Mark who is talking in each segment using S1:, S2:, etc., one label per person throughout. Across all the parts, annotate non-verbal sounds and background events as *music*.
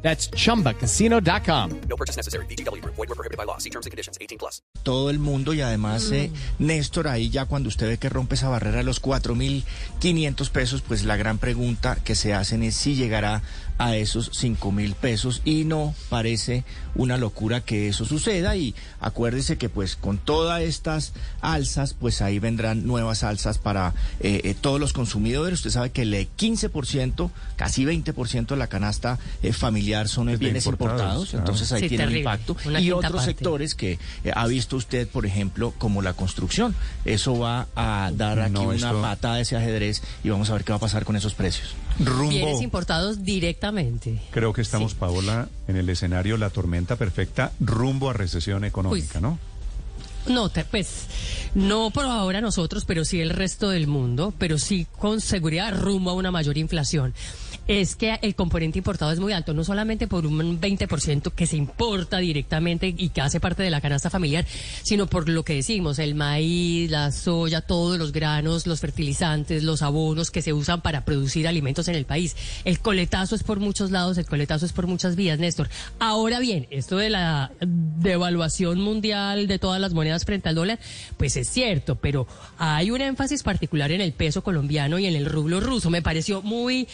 S1: That's chumbacasino.com.
S2: No purchase necessary. BGW. Void were prohibited by law. See terms and conditions. 18 plus.
S3: todo el mundo y además, eh, Néstor, ahí ya cuando usted ve que rompe esa barrera de los 4.500 pesos, pues la gran pregunta que se hacen es si llegará a esos 5.000 pesos y no parece una locura que eso suceda y acuérdese que pues con todas estas alzas, pues ahí vendrán nuevas alzas para eh, eh, todos los consumidores. Usted sabe que el 15%, casi 20% de la canasta eh, familiar son
S4: de
S3: bienes importados,
S4: importados, claro.
S3: entonces ahí
S5: Sí,
S3: tiene
S5: terrible.
S3: impacto.
S5: Una
S3: y otros
S5: parte.
S3: sectores que eh, ha visto usted, por ejemplo, como la construcción. Eso va a dar aquí
S4: No,
S3: una
S4: esto-
S3: patada de ese ajedrez y vamos a ver qué va a pasar con esos precios.
S4: Rumbo.
S5: Bienes importados directamente.
S4: Creo que estamos,
S5: Sí.
S4: Paola, en el escenario La Tormenta Perfecta, rumbo a recesión económica,
S5: Uy.
S4: ¿no?
S5: No, te- pues no por ahora nosotros, pero sí el resto del mundo, pero sí con seguridad rumbo a una mayor inflación. Es que el componente importado es muy alto, no solamente por un 20% que se importa directamente y que hace parte de la canasta familiar, sino por lo que decimos, el maíz, la soya, todos los granos, los fertilizantes, los abonos que se usan para producir alimentos en el país. El coletazo es por muchos lados, el coletazo es por muchas vías, Néstor. Ahora bien, esto de la devaluación mundial de todas las monedas frente al dólar, pues es cierto, pero hay un énfasis particular en el peso colombiano y en el rublo ruso. Me pareció muy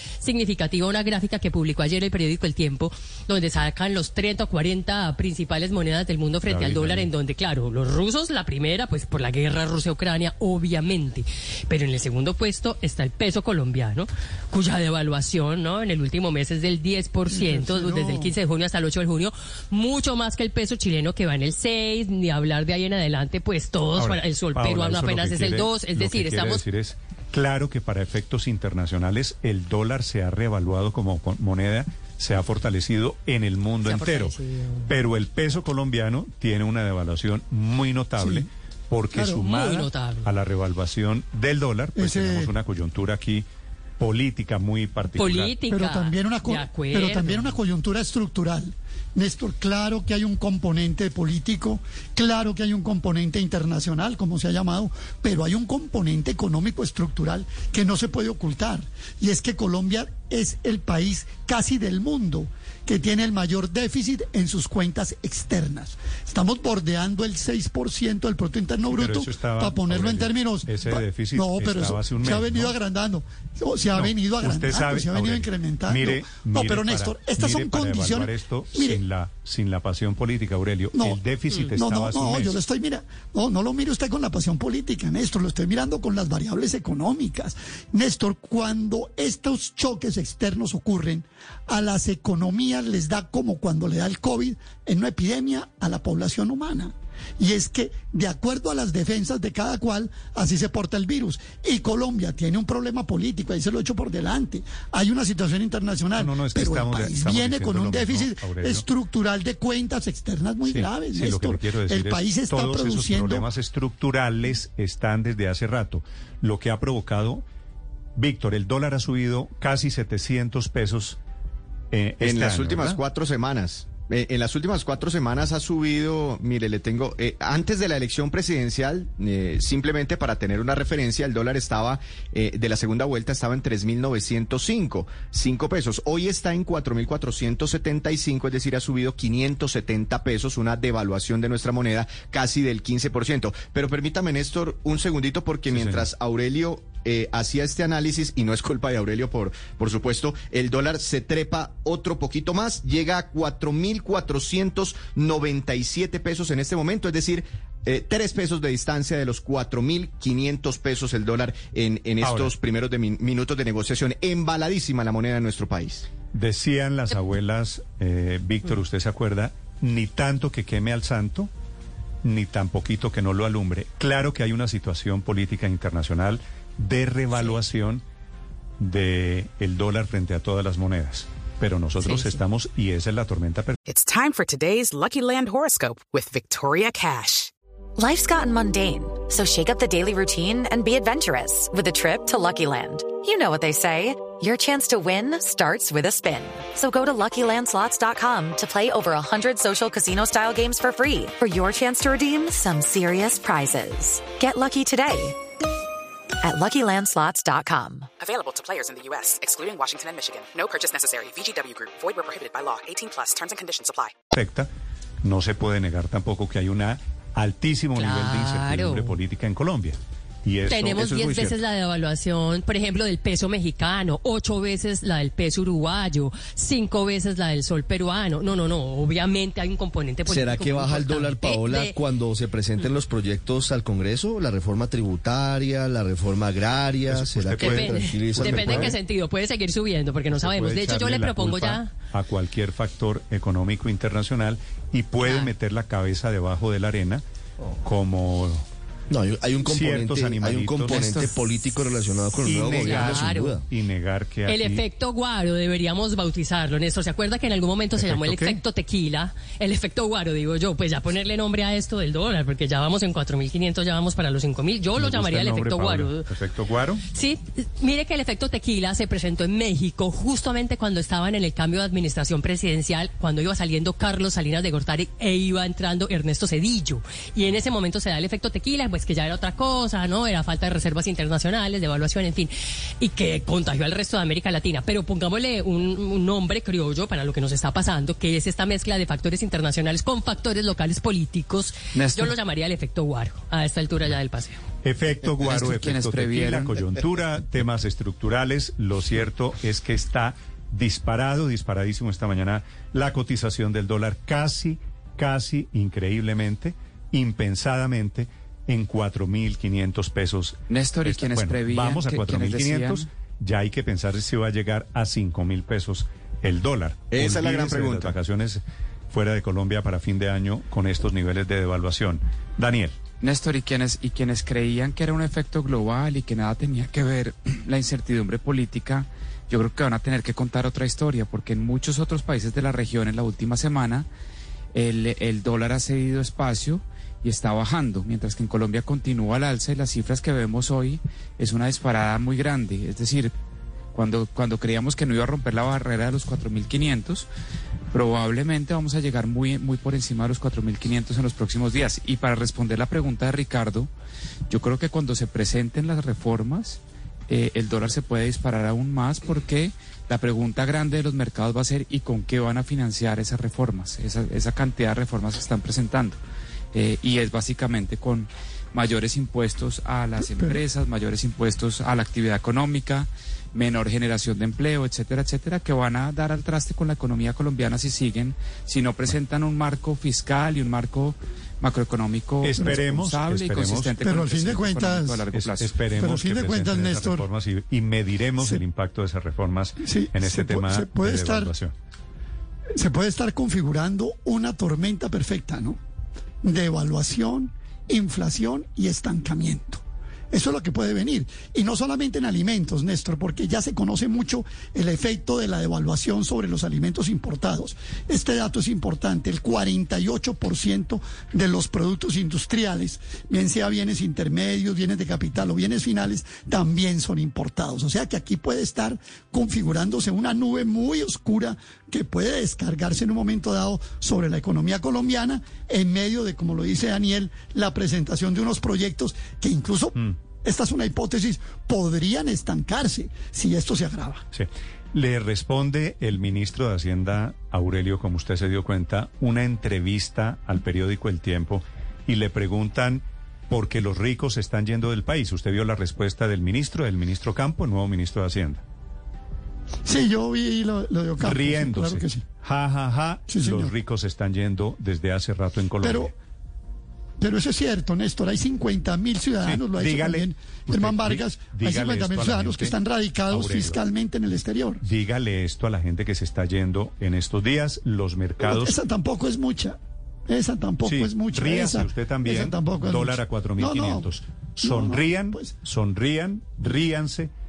S5: significativa una gráfica que publicó ayer el periódico El Tiempo, donde sacan los 30 o 40 principales monedas del mundo frente al dólar, en donde, claro, los rusos, la primera, pues por la guerra Rusia-Ucrania, obviamente, pero en el segundo puesto está el peso colombiano, cuya devaluación, ¿no? En el último mes es del 10%, desde el 15 de junio hasta el 8 de junio, mucho más que el peso chileno que va en el 6, ni hablar de ahí en adelante, pues todos,
S4: Ahora,
S5: el sol peruano apenas es el
S4: quiere-
S5: 2, es decir, estamos...
S4: decir es, claro que para efectos internacionales el dólar se ha reevaluado como co- moneda, se ha fortalecido en el mundo entero. Pero el peso colombiano tiene una devaluación muy notable.
S6: Sí.
S4: Porque
S6: Claro,
S4: sumada a la revaluación del dólar, pues
S6: Ese-
S4: tenemos una coyuntura aquí política muy particular.
S5: Política.
S6: pero también una pero también una coyuntura estructural. Néstor, claro que hay un componente político, claro que hay un componente internacional, como se ha llamado, pero hay un componente económico estructural que no se puede ocultar. Y es que Colombia es el país casi del mundo que tiene el mayor déficit en sus cuentas externas. Estamos bordeando el 6% del Producto Interno Bruto,
S4: estaba,
S6: para ponerlo en términos...
S4: ese
S6: pa-
S4: déficit
S6: no, pero
S4: estaba
S6: eso
S4: hace un
S6: se ha venido
S4: ¿no?
S6: agrandando, o se ha
S4: No,
S6: venido agrandando,
S4: sabe,
S6: se ha venido
S4: Aurelio,
S6: incrementando.
S4: Mire,
S6: no,
S4: mire
S6: pero
S4: para-
S6: Néstor, estas
S4: mire
S6: son
S4: para
S6: condiciones...
S4: esto
S6: Mire,
S4: sin la sin la pasión política, Aurelio.
S6: no,
S4: el déficit
S6: no,
S4: estaba
S6: no,
S4: hace un
S6: no,
S4: mes.
S6: yo lo estoy mira, no, no lo mire usted con la pasión política, Néstor, lo estoy mirando con las variables económicas. Néstor, cuando estos choques externos ocurren, a las economías les da como cuando le da el COVID en una epidemia a la población humana. Y es que, de acuerdo a las defensas de cada cual, así se porta el virus. Y Colombia tiene un problema político, ahí se lo echo por delante. Hay una situación internacional,
S4: No, no, es que
S6: pero el
S4: estamos de-
S6: país
S4: estamos
S6: viene con un
S4: lo mismo,
S6: déficit
S4: Aurelio.
S6: estructural de cuentas externas muy
S4: Sí,
S6: graves.
S4: sí, lo que
S6: Néstor.
S4: le quiero decir
S6: el
S4: es,
S6: país está
S4: todos
S6: produciendo.
S4: problemas estructurales están desde hace rato, lo que ha provocado, Víctor, el dólar ha subido casi 700 pesos eh,
S7: En
S4: este
S7: las
S4: año,
S7: últimas
S4: ¿verdad?
S7: cuatro semanas. Eh, en las últimas cuatro semanas ha subido, mire, le tengo, eh, antes de la elección presidencial, eh, simplemente para tener una referencia, el dólar estaba, de la segunda vuelta estaba en 3.905, 5 pesos. Hoy está en 4.475, es decir, ha subido 570 pesos, una devaluación de nuestra moneda casi del 15%. Pero permítame, Néstor, un segundito, porque
S4: Sí,
S7: mientras Aurelio eh, hacía este análisis, y no es culpa de Aurelio, por, por supuesto, el dólar se trepa otro poquito más, llega a 4.497 pesos en este momento, es decir, eh, tres pesos de distancia de los 4.500 pesos el dólar en, en
S4: Ahora.
S7: estos primeros de min- minutos de negociación. Embaladísima la moneda de nuestro país.
S4: Decían las abuelas, eh, Víctor, usted se acuerda, ni tanto que queme al santo, ni tan poquito que no lo alumbre. Claro que hay una situación política internacional de revaluación de el dólar frente a todas las monedas. pero nosotros
S5: Sí, sí.
S4: estamos, y esa es la tormenta perfecta.
S8: It's time for today's Lucky Land horoscope with Victoria Cash.
S9: Life's gotten mundane, so shake up the daily routine and be adventurous with a trip to Lucky Land. You know what they say. Your chance to win starts with a spin. So go to LuckyLandSlots.com to play over 100 social casino-style games for free for your chance to redeem some serious prizes. Get lucky today at LuckyLandSlots.com.
S8: Available to players in the U.S., excluding Washington and Michigan. No purchase necessary. VGW Group, void where prohibited by law. 18 plus terms and conditions apply.
S4: No se puede negar tampoco que hay un altísimo nivel de incertidumbre política en Colombia. Y eso,
S5: Tenemos
S4: eso es
S5: 10
S4: muy
S5: veces
S4: cierto.
S5: la devaluación, por ejemplo, del peso mexicano, 8 veces la del peso uruguayo, 5 veces la del sol peruano. No, no, no, obviamente hay un componente político.
S10: ¿Será que baja el dólar, Paola,
S5: de-
S10: cuando se presenten los proyectos al Congreso? ¿La reforma tributaria, la reforma agraria?
S4: Eso,
S10: ¿Será que
S4: puede-
S5: Depende, depende en qué sentido. Puede seguir subiendo porque no
S4: Se
S5: sabemos. De hecho, yo le propongo ya...
S4: a cualquier factor económico internacional y puede
S5: Ah.
S4: meter la cabeza debajo de la arena como
S10: No, hay, hay un componente, hay un componente político relacionado con el
S4: y
S10: nuevo
S4: negar,
S10: gobierno, sin duda.
S4: y negar que
S5: El
S4: aquí-
S5: efecto guaro deberíamos bautizarlo, Néstor. ¿Se acuerda que en algún momento se llamó el
S4: ¿Efecto qué?
S5: efecto tequila? El efecto guaro, digo yo. Pues ya ponerle nombre a esto del dólar, porque ya vamos en 4.500, ya vamos para los 5.000. Yo
S4: Me
S5: lo llamaría el,
S4: nombre,
S5: efecto guaro.
S4: ¿Efecto guaro?
S5: Sí, mire que el efecto tequila se presentó en México justamente cuando estaban en el cambio de administración presidencial, cuando iba saliendo Carlos Salinas de Gortari e iba entrando Ernesto Cedillo. Y en ese momento se da el efecto tequila, pues que ya era otra cosa, ¿no? Era falta de reservas internacionales, de evaluación, en fin, y que contagió al resto de América Latina. Pero pongámosle un, un nombre criollo para lo que nos está pasando, que es esta mezcla de factores internacionales con factores locales políticos.
S11: Néstor.
S5: Yo lo llamaría el efecto guaro, a esta altura ya del paseo.
S4: Efecto guaro, efecto tequila, coyuntura, temas estructurales. Lo cierto es que está disparado, disparadísimo esta mañana la cotización del dólar casi, casi increíblemente, impensadamente en 4.500 pesos.
S11: Néstor, ¿y
S4: Esta-
S11: quienes
S4: bueno,
S11: prevían
S4: Vamos a
S11: que-
S4: 4.500,
S11: quienes
S4: ya hay que pensar si va a llegar a 5.000 pesos el dólar.
S7: Esa es la gran pregunta.
S4: Las vacaciones fuera de Colombia para fin de año con estos niveles de devaluación. Daniel.
S11: Néstor, y quienes, y quienes creían que era un efecto global y que nada tenía que ver *clears throat* la incertidumbre política, yo creo que van a tener que contar otra historia, porque en muchos otros países de la región en la última semana el, el dólar ha cedido espacio y está bajando, mientras que en Colombia continúa al alza y las cifras que vemos hoy es una disparada muy grande. Es decir, cuando, cuando creíamos que no iba a romper la barrera de los 4.500, probablemente vamos a llegar muy, muy por encima de los 4.500 en los próximos días. Y para responder la pregunta de Ricardo, yo creo que cuando se presenten las reformas, eh, el dólar se puede disparar aún más porque la pregunta grande de los mercados va a ser ¿y con qué van a financiar esas reformas? Esa, esa cantidad de reformas se están presentando. Eh, y es básicamente con mayores impuestos a las empresas, mayores impuestos a la actividad económica, menor generación de empleo, etcétera, etcétera, que van a dar al traste con la economía colombiana si siguen, si no presentan un marco fiscal y un marco macroeconómico
S4: Esperemos,
S11: responsable
S4: esperemos.
S11: y consistente
S6: Pero
S11: con
S6: al
S11: el
S6: fin de cuentas-
S11: a largo
S4: Es-
S11: plazo.
S4: esperemos
S6: Pero a fin
S4: que
S6: de cuentas, Néstor,
S4: reformas y, y mediremos
S6: se-
S4: el impacto de esas reformas
S6: Sí,
S4: en este tema
S6: se puede
S4: de
S6: estar- se puede estar configurando una tormenta perfecta, ¿no? De evaluación, inflación y estancamiento. Eso es lo que puede venir. Y no solamente en alimentos, Néstor, porque ya se conoce mucho el efecto de la devaluación sobre los alimentos importados. Este dato es importante. El 48% de los productos industriales, bien sea bienes intermedios, bienes de capital o bienes finales, también son importados. O sea que aquí puede estar configurándose una nube muy oscura que puede descargarse en un momento dado sobre la economía colombiana en medio de, como lo dice Daniel, la presentación de unos proyectos que incluso, esta es una hipótesis, podrían estancarse si esto se agrava.
S4: Sí. Le responde el ministro de Hacienda, Aurelio, como usted se dio cuenta, una entrevista al periódico El Tiempo y le preguntan por qué los ricos están yendo del país. Usted vio la respuesta del ministro, del ministro Campo, el nuevo ministro de Hacienda.
S6: Sí, yo vi lo, lo de Ocampo, sí,
S4: Riéndose.
S6: claro que sí.
S4: Ja, ja, ja.
S6: Sí,
S4: los ricos están yendo desde hace rato en Colombia.
S6: Pero, pero eso es cierto, Néstor. Hay 50 mil ciudadanos, lo ha dicho
S4: dígale,
S6: también
S4: usted,
S6: Germán Vargas. Hay
S4: dígale
S6: 50
S4: esto
S6: mil ciudadanos
S4: gente,
S6: que están radicados
S4: Aurelio.
S6: fiscalmente en el exterior.
S4: Dígale esto a la gente que se está yendo en estos días. Los mercados
S6: Esa tampoco es mucha. Esa tampoco
S4: Sí,
S6: es mucha.
S4: ríase
S6: esa-
S4: usted también.
S6: esa tampoco es
S4: dólar
S6: mucha.
S4: a 4.500.
S6: No, no,
S4: sonrían,
S6: no, pues-
S4: sonrían, ríanse